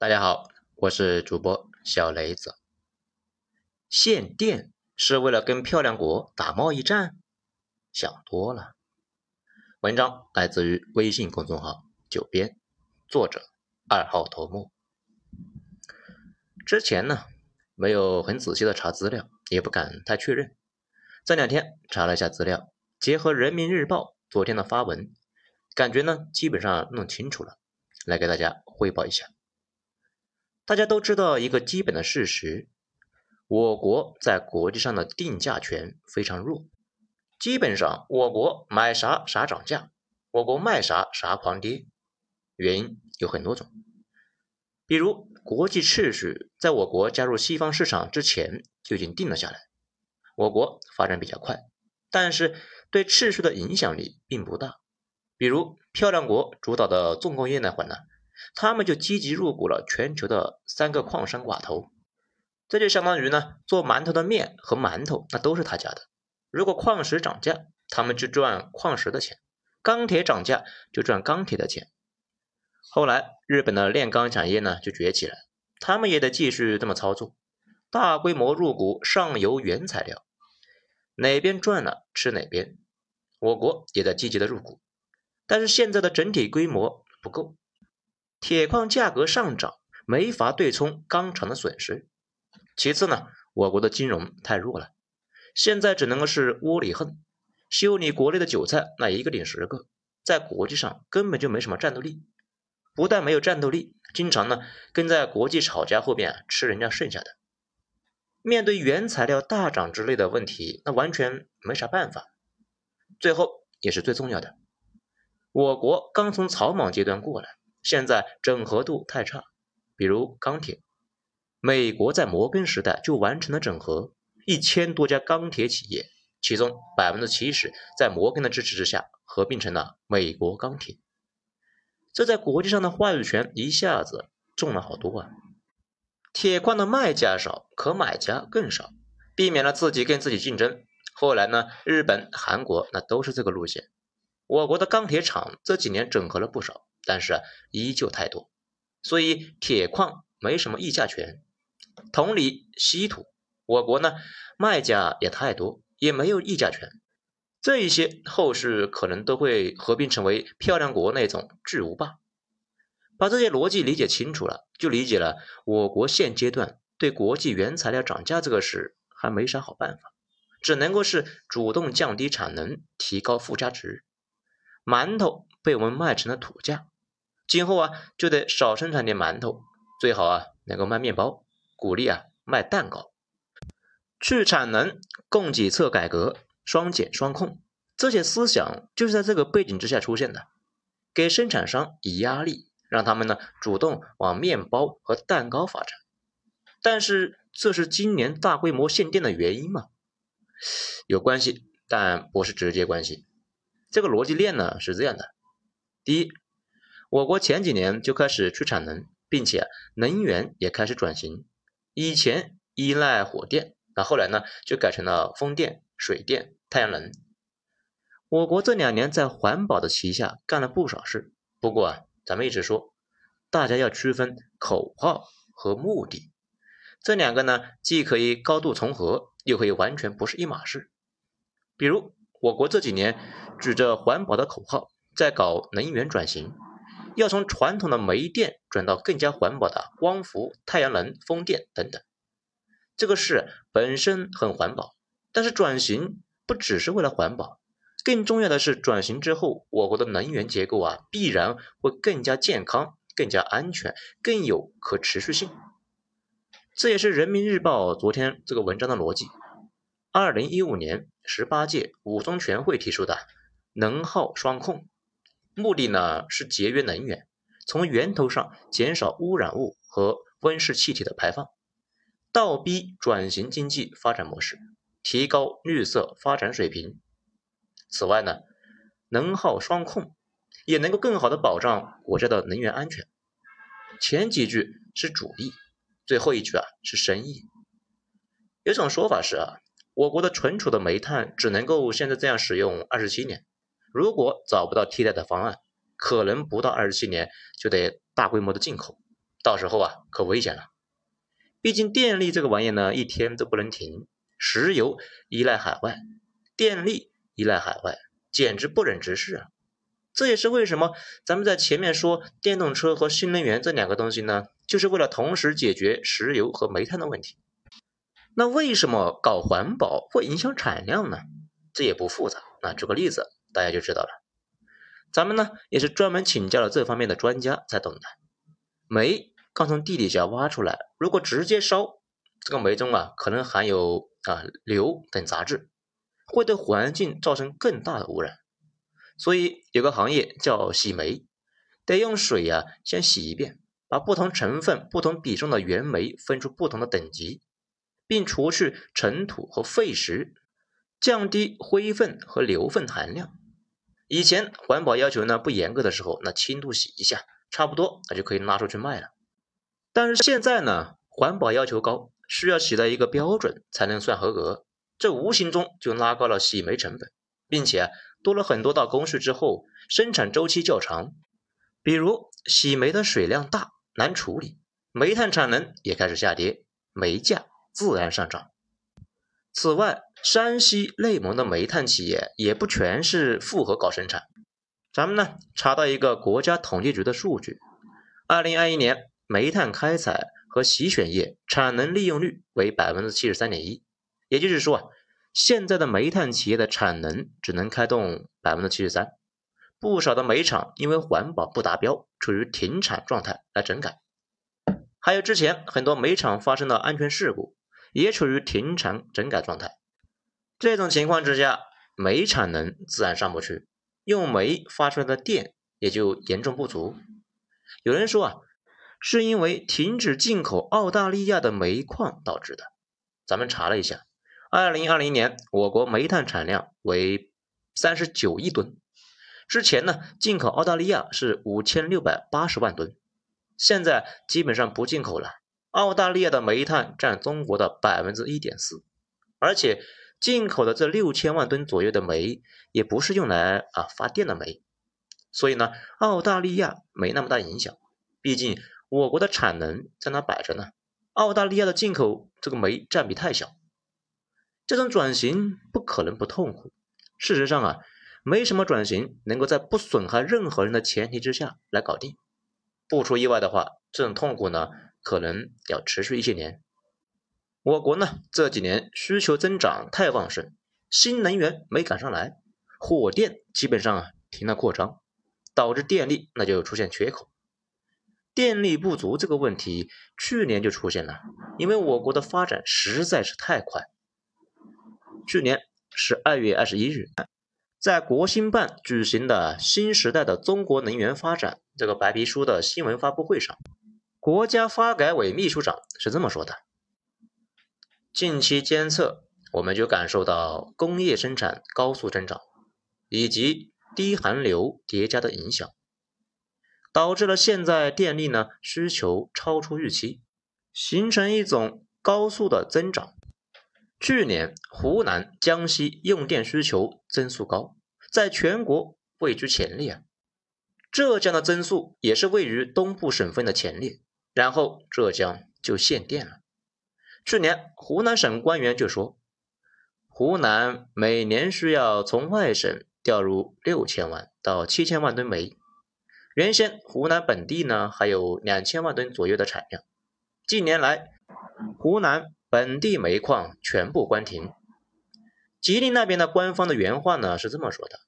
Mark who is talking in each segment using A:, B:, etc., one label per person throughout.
A: 大家好，我是主播小雷子。限电是为了跟漂亮国打贸易战？想多了。文章来自于微信公众号“九编”，作者二号头目。之前呢，没有很仔细的查资料，也不敢太确认。这两天查了一下资料，结合人民日报昨天的发文，感觉呢基本上弄清楚了，来给大家汇报一下。大家都知道一个基本的事实，我国在国际上的定价权非常弱，基本上我国买啥啥涨价，我国卖啥啥狂跌。原因有很多种，比如国际秩序在我国加入西方市场之前就已经定了下来，我国发展比较快，但是对秩序的影响力并不大。比如漂亮国主导的重工业那会呢？他们就积极入股了全球的三个矿山寡头，这就相当于呢，做馒头的面和馒头那都是他家的。如果矿石涨价，他们就赚矿石的钱；钢铁涨价就赚钢铁的钱。后来日本的炼钢产业呢就崛起了，他们也得继续这么操作，大规模入股上游原材料，哪边赚了吃哪边。我国也在积极的入股，但是现在的整体规模不够。铁矿价格上涨，没法对冲钢厂的损失。其次呢，我国的金融太弱了，现在只能够是窝里横，修理国内的韭菜，那一个顶十个，在国际上根本就没什么战斗力。不但没有战斗力，经常呢跟在国际炒家后边吃人家剩下的。面对原材料大涨之类的问题，那完全没啥办法。最后也是最重要的，我国刚从草莽阶段过来。现在整合度太差，比如钢铁，美国在摩根时代就完成了整合，一千多家钢铁企业，其中百分之七十在摩根的支持之下合并成了美国钢铁，这在国际上的话语权一下子重了好多啊！铁矿的卖家少，可买家更少，避免了自己跟自己竞争。后来呢，日本、韩国那都是这个路线。我国的钢铁厂这几年整合了不少。但是依旧太多，所以铁矿没什么议价权。同理，稀土，我国呢卖家也太多，也没有议价权。这一些后世可能都会合并成为漂亮国那种巨无霸。把这些逻辑理解清楚了，就理解了我国现阶段对国际原材料涨价这个事还没啥好办法，只能够是主动降低产能，提高附加值。馒头被我们卖成了土价。今后啊，就得少生产点馒头，最好啊能够卖面包，鼓励啊卖蛋糕，去产能、供给侧改革、双减双控，这些思想就是在这个背景之下出现的，给生产商以压力，让他们呢主动往面包和蛋糕发展。但是这是今年大规模限电的原因吗？有关系，但不是直接关系。这个逻辑链呢是这样的：第一。我国前几年就开始去产能，并且能源也开始转型。以前依赖火电，那后来呢就改成了风电、水电、太阳能。我国这两年在环保的旗下干了不少事。不过啊，咱们一直说，大家要区分口号和目的，这两个呢既可以高度重合，又可以完全不是一码事。比如我国这几年举着环保的口号，在搞能源转型。要从传统的煤电转到更加环保的光伏、太阳能、风电等等，这个事本身很环保，但是转型不只是为了环保，更重要的是转型之后，我国的能源结构啊必然会更加健康、更加安全、更有可持续性。这也是人民日报昨天这个文章的逻辑。二零一五年十八届五中全会提出的能耗双控。目的呢是节约能源，从源头上减少污染物和温室气体的排放，倒逼转型经济发展模式，提高绿色发展水平。此外呢，能耗双控也能够更好的保障国家的能源安全。前几句是主力，最后一句啊是深意。有种说法是啊，我国的存储的煤炭只能够现在这样使用二十七年。如果找不到替代的方案，可能不到二十七年就得大规模的进口，到时候啊可危险了。毕竟电力这个玩意呢，一天都不能停。石油依赖海外，电力依赖海外，简直不忍直视啊！这也是为什么咱们在前面说电动车和新能源这两个东西呢，就是为了同时解决石油和煤炭的问题。那为什么搞环保会影响产量呢？这也不复杂，那举个例子大家就知道了。咱们呢也是专门请教了这方面的专家才懂的。煤刚从地底下挖出来，如果直接烧，这个煤中啊可能含有啊硫等杂质，会对环境造成更大的污染。所以有个行业叫洗煤，得用水呀先洗一遍，把不同成分、不同比重的原煤分出不同的等级。并除去尘土和废石，降低灰分和硫分含量。以前环保要求呢不严格的时候，那轻度洗一下，差不多那就可以拉出去卖了。但是现在呢，环保要求高，需要洗到一个标准才能算合格，这无形中就拉高了洗煤成本，并且多了很多道工序之后，生产周期较长。比如洗煤的水量大，难处理，煤炭产能也开始下跌，煤价。自然上涨。此外，山西、内蒙的煤炭企业也不全是复合搞生产。咱们呢查到一个国家统计局的数据：，二零二一年煤炭开采和洗选业产能利用率为百分之七十三点一。也就是说啊，现在的煤炭企业的产能只能开动百分之七十三。不少的煤厂因为环保不达标，处于停产状态来整改。还有之前很多煤厂发生的安全事故。也处于停产整改状态，这种情况之下，煤产能自然上不去，用煤发出来的电也就严重不足。有人说啊，是因为停止进口澳大利亚的煤矿导致的。咱们查了一下，二零二零年我国煤炭产量为三十九亿吨，之前呢进口澳大利亚是五千六百八十万吨，现在基本上不进口了。澳大利亚的煤炭占中国的百分之一点四，而且进口的这六千万吨左右的煤也不是用来啊发电的煤，所以呢，澳大利亚没那么大影响。毕竟我国的产能在那摆着呢，澳大利亚的进口这个煤占比太小，这种转型不可能不痛苦。事实上啊，没什么转型能够在不损害任何人的前提之下来搞定。不出意外的话，这种痛苦呢。可能要持续一些年。我国呢这几年需求增长太旺盛，新能源没赶上来，火电基本上啊停了扩张，导致电力那就出现缺口。电力不足这个问题去年就出现了，因为我国的发展实在是太快。去年十二月二十一日，在国新办举行的新时代的中国能源发展这个白皮书的新闻发布会上。国家发改委秘书长是这么说的：近期监测，我们就感受到工业生产高速增长，以及低寒流叠加的影响，导致了现在电力呢需求超出预期，形成一种高速的增长。去年湖南、江西用电需求增速高，在全国位居前列啊，浙江的增速也是位于东部省份的前列。然后浙江就限电了。去年湖南省官员就说，湖南每年需要从外省调入六千万到七千万吨煤。原先湖南本地呢还有两千万吨左右的产量，近年来湖南本地煤矿全部关停。吉林那边的官方的原话呢是这么说的：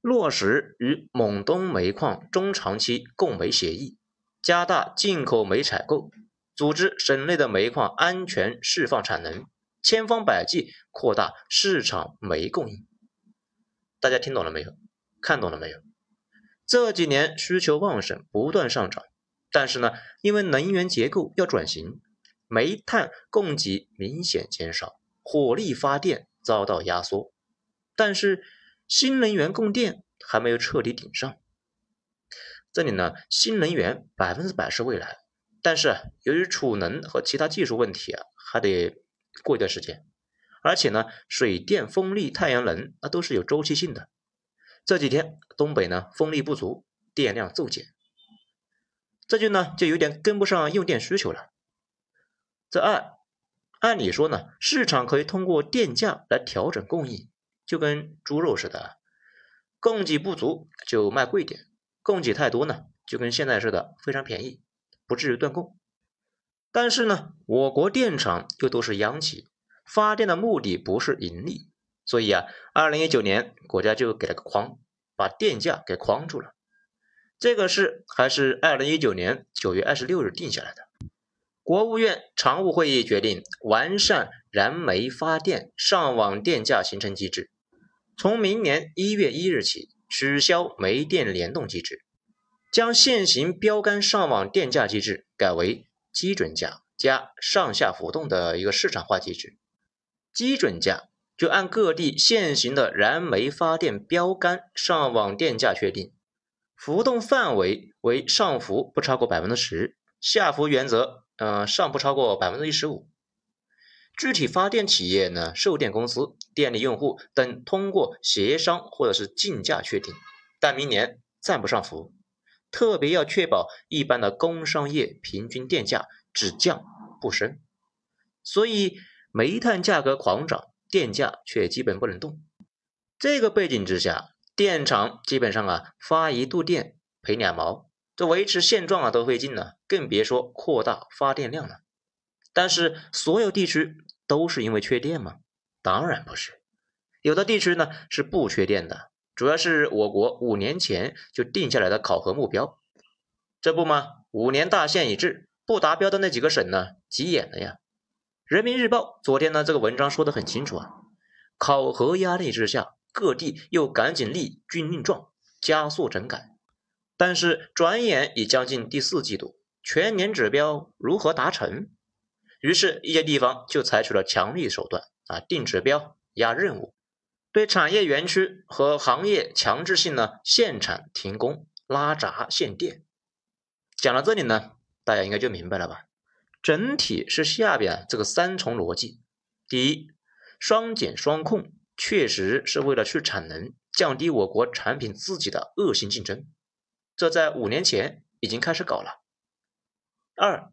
A: 落实与蒙东煤矿中长期供煤协议。加大进口煤采购，组织省内的煤矿安全释放产能，千方百计扩大市场煤供应。大家听懂了没有？看懂了没有？这几年需求旺盛，不断上涨，但是呢，因为能源结构要转型，煤炭供给明显减少，火力发电遭到压缩。但是新能源供电还没有彻底顶上。这里呢，新能源百分之百是未来，但是由于储能和其他技术问题啊，还得过一段时间。而且呢，水电、风力、太阳能那都是有周期性的。这几天东北呢风力不足，电量骤减。这就呢就有点跟不上用电需求了。这二，按理说呢，市场可以通过电价来调整供应，就跟猪肉似的，供给不足就卖贵点，供给太多呢，就跟现在似的非常便宜，不至于断供。但是呢，我国电厂又都是央企，发电的目的不是盈利，所以啊，二零一九年国家就给了个框，把电价给框住了。这个事还是二零一九年九月二十六日定下来的。国务院常务会议决定完善燃煤发电上网电价形成机制，从明年一月一日起取消煤电联动机制，将现行标杆上网电价机制改为。基准价加上下浮动的一个市场化机制，基准价就按各地现行的燃煤发电标杆上网电价确定，浮动范围为上浮不超过百分之十，下浮原则，嗯，上不超过百分之一十五。具体发电企业呢、售电公司、电力用户等通过协商或者是竞价确定，但明年暂不上浮。特别要确保一般的工商业平均电价只降不升，所以煤炭价格狂涨，电价却基本不能动。这个背景之下，电厂基本上啊发一度电赔两毛，这维持现状啊都费劲呢，更别说扩大发电量了。但是所有地区都是因为缺电吗？当然不是，有的地区呢是不缺电的。主要是我国五年前就定下来的考核目标，这不吗？五年大限已至，不达标的那几个省呢，急眼了呀！人民日报昨天呢这个文章说的很清楚啊，考核压力之下，各地又赶紧立军令状，加速整改。但是转眼已将近第四季度，全年指标如何达成？于是，一些地方就采取了强力手段啊，定指标、压任务。对产业园区和行业强制性呢限产停工拉闸限电，讲到这里呢，大家应该就明白了吧？整体是下边这个三重逻辑：第一，双减双控确实是为了去产能，降低我国产品自己的恶性竞争，这在五年前已经开始搞了；二，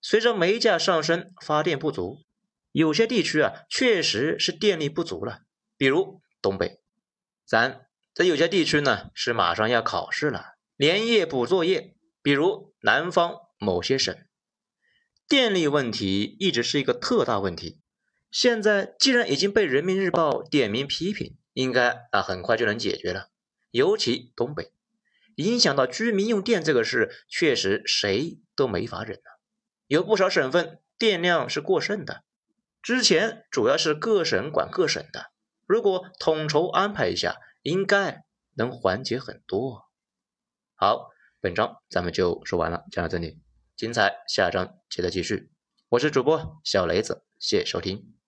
A: 随着煤价上升，发电不足，有些地区啊确实是电力不足了。比如东北，三，这有些地区呢是马上要考试了，连夜补作业。比如南方某些省，电力问题一直是一个特大问题。现在既然已经被人民日报点名批评，应该啊很快就能解决了。尤其东北，影响到居民用电这个事，确实谁都没法忍了。有不少省份电量是过剩的，之前主要是各省管各省的。如果统筹安排一下，应该能缓解很多。好，本章咱们就说完了，讲到这里，精彩下章接着继续。我是主播小雷子，谢谢收听。